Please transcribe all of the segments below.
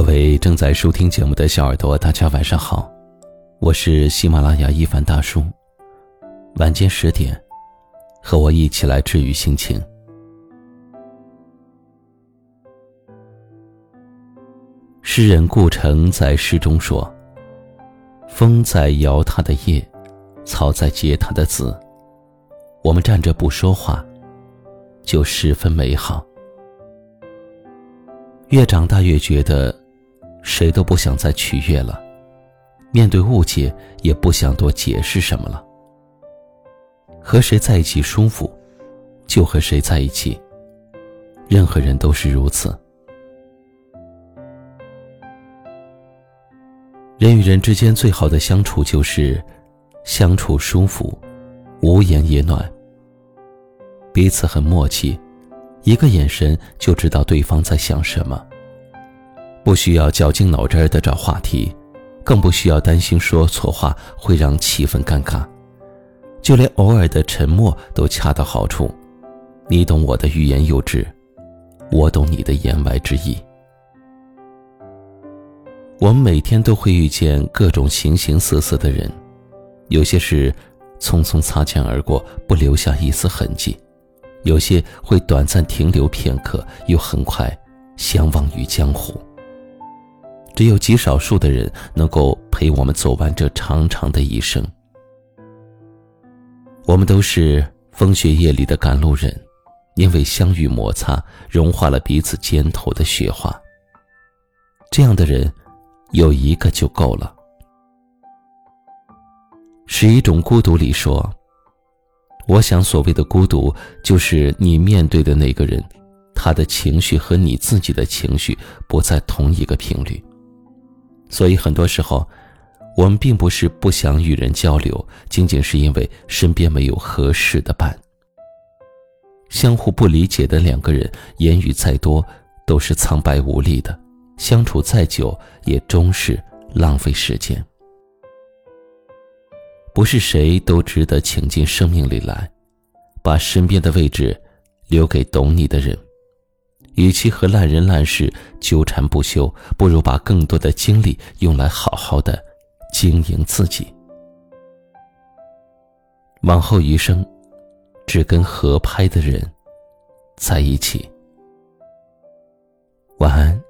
各位正在收听节目的小耳朵，大家晚上好，我是喜马拉雅一凡大叔。晚间十点，和我一起来治愈心情。诗人顾城在诗中说：“风在摇它的叶，草在结它的籽，我们站着不说话，就十分美好。”越长大越觉得。谁都不想再取悦了，面对误解也不想多解释什么了。和谁在一起舒服，就和谁在一起。任何人都是如此。人与人之间最好的相处就是相处舒服，无言也暖，彼此很默契，一个眼神就知道对方在想什么。不需要绞尽脑汁的找话题，更不需要担心说错话会让气氛尴尬，就连偶尔的沉默都恰到好处。你懂我的欲言又止，我懂你的言外之意。我们每天都会遇见各种形形色色的人，有些是匆匆擦肩而过，不留下一丝痕迹；有些会短暂停留片刻，又很快相忘于江湖。只有极少数的人能够陪我们走完这长长的一生。我们都是风雪夜里的赶路人，因为相遇摩擦，融化了彼此肩头的雪花。这样的人，有一个就够了。十一种孤独里说：“我想，所谓的孤独，就是你面对的那个人，他的情绪和你自己的情绪不在同一个频率。”所以很多时候，我们并不是不想与人交流，仅仅是因为身边没有合适的伴。相互不理解的两个人，言语再多都是苍白无力的，相处再久也终是浪费时间。不是谁都值得请进生命里来，把身边的位置留给懂你的人。与其和烂人烂事纠缠不休，不如把更多的精力用来好好的经营自己。往后余生，只跟合拍的人在一起。晚安。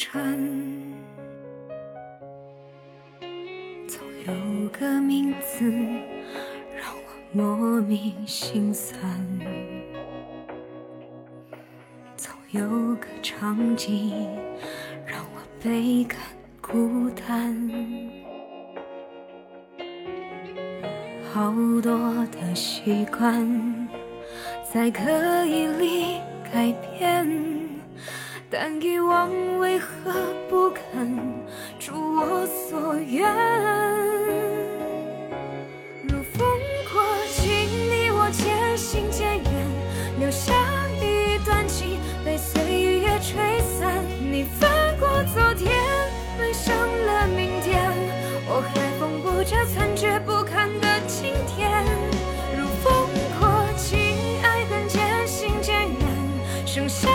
总？有个名字让我莫名心酸，总有个场景让我倍感孤单。好多的习惯在刻意里改变，但遗忘为何不肯如我所愿？如风过境，你我渐行渐远留下一段情被岁月吹散，你翻过昨天，奔向了明天，我还缝补着残缺不堪的今天。如风过境，爱恨渐行渐远，剩下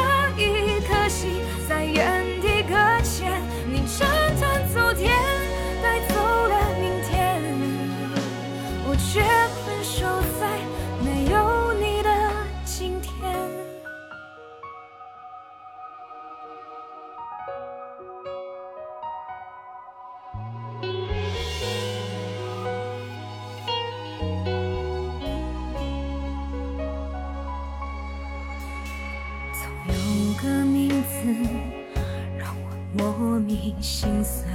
让我莫名心酸。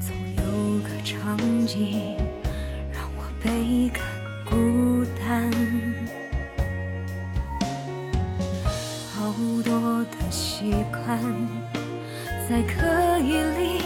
总有个场景让我倍感孤单。好多的习惯在刻意里